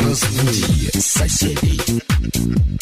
Разбуди соседей.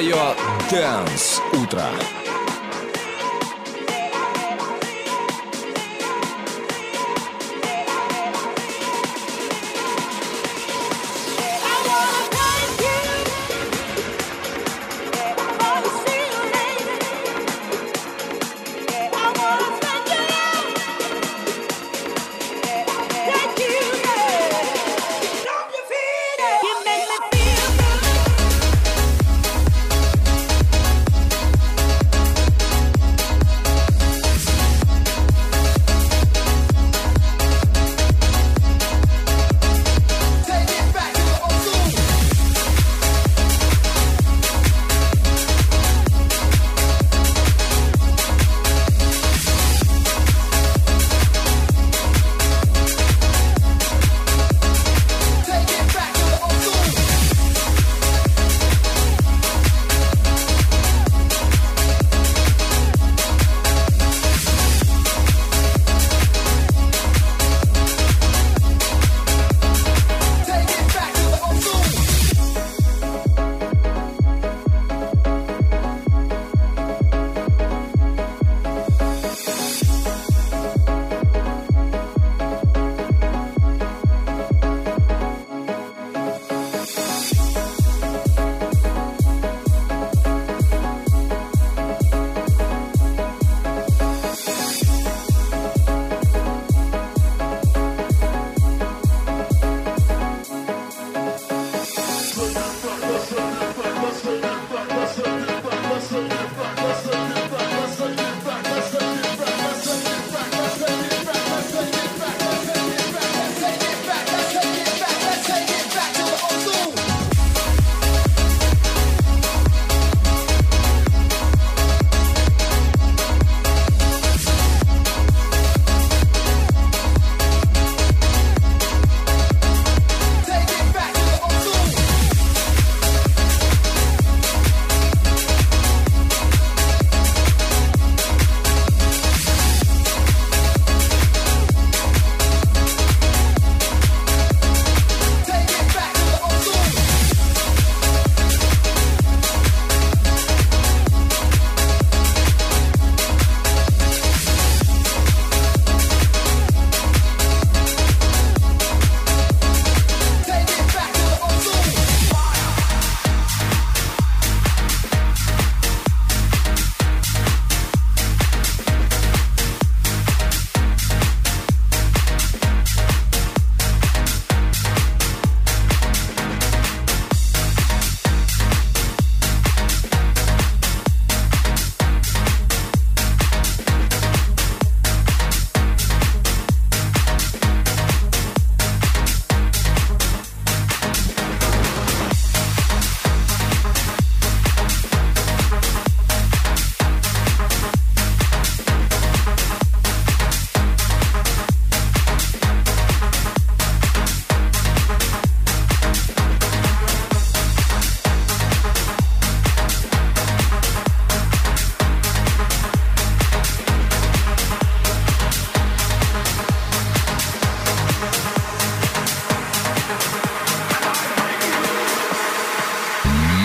Твое Дэнс Утро.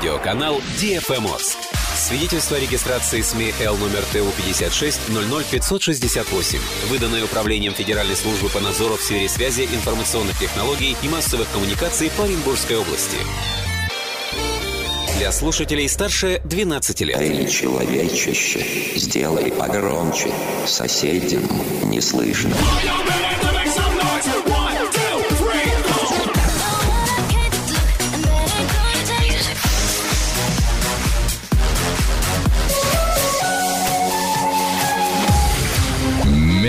Радиоканал DFM Орск. Свидетельство о регистрации СМИ Л номер ТУ 56 00568, выданное Управлением Федеральной службы по надзору в сфере связи, информационных технологий и массовых коммуникаций по Оренбургской области. Для слушателей старше 12 лет. Эй, человечище, сделай погромче. Соседям не слышно.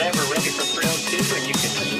whatever, ready for thrill two, and you can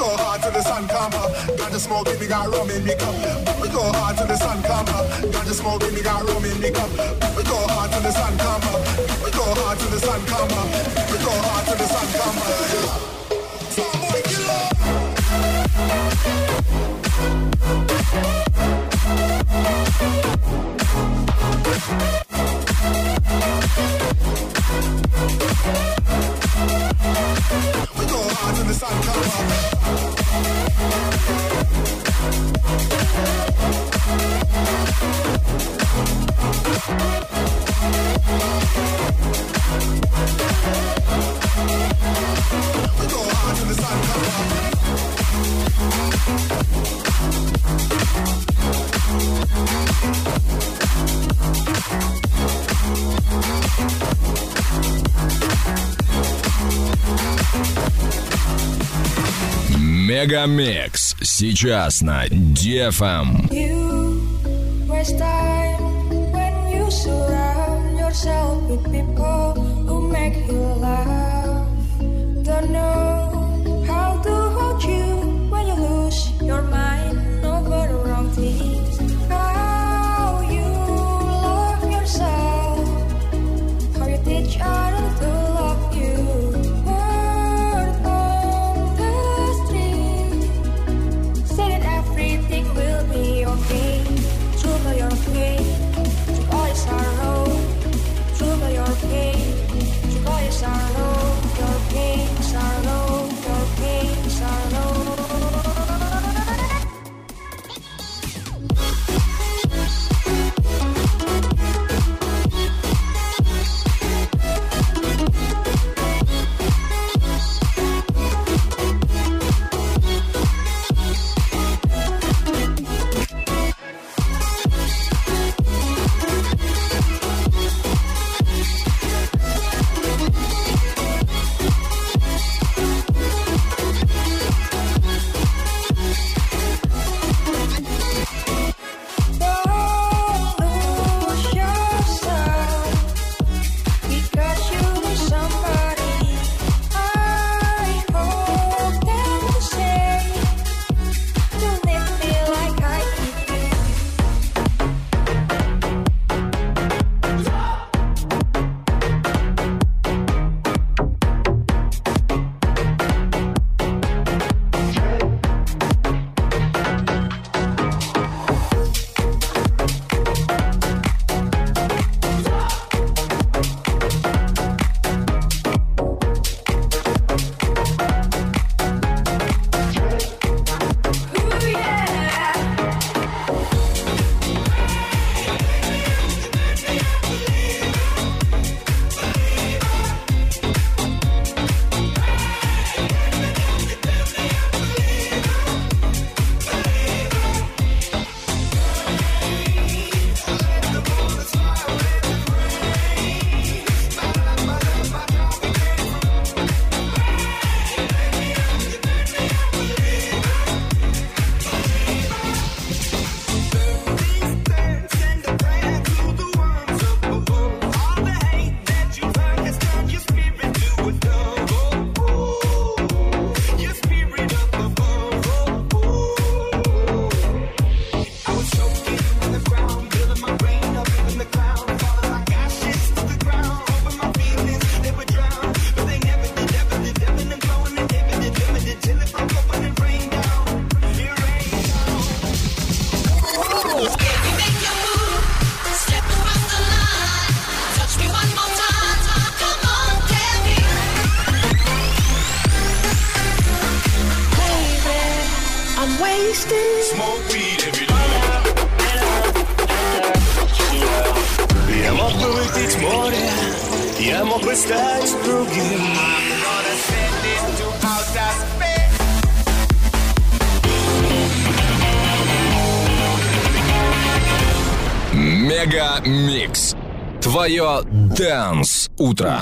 go hard till the sun come up. Got the smoke in me, got rum in me cup. We go hard till the sun come up. Got the smoke in me, got rum in me cup. We go hard till the sun come up. We go hard till the sun come up. We go hard till the sun come up. Somebody get. the sun Мегамикс. Сейчас на Дефам. You surround yourself with people Твое Дэнс Утро.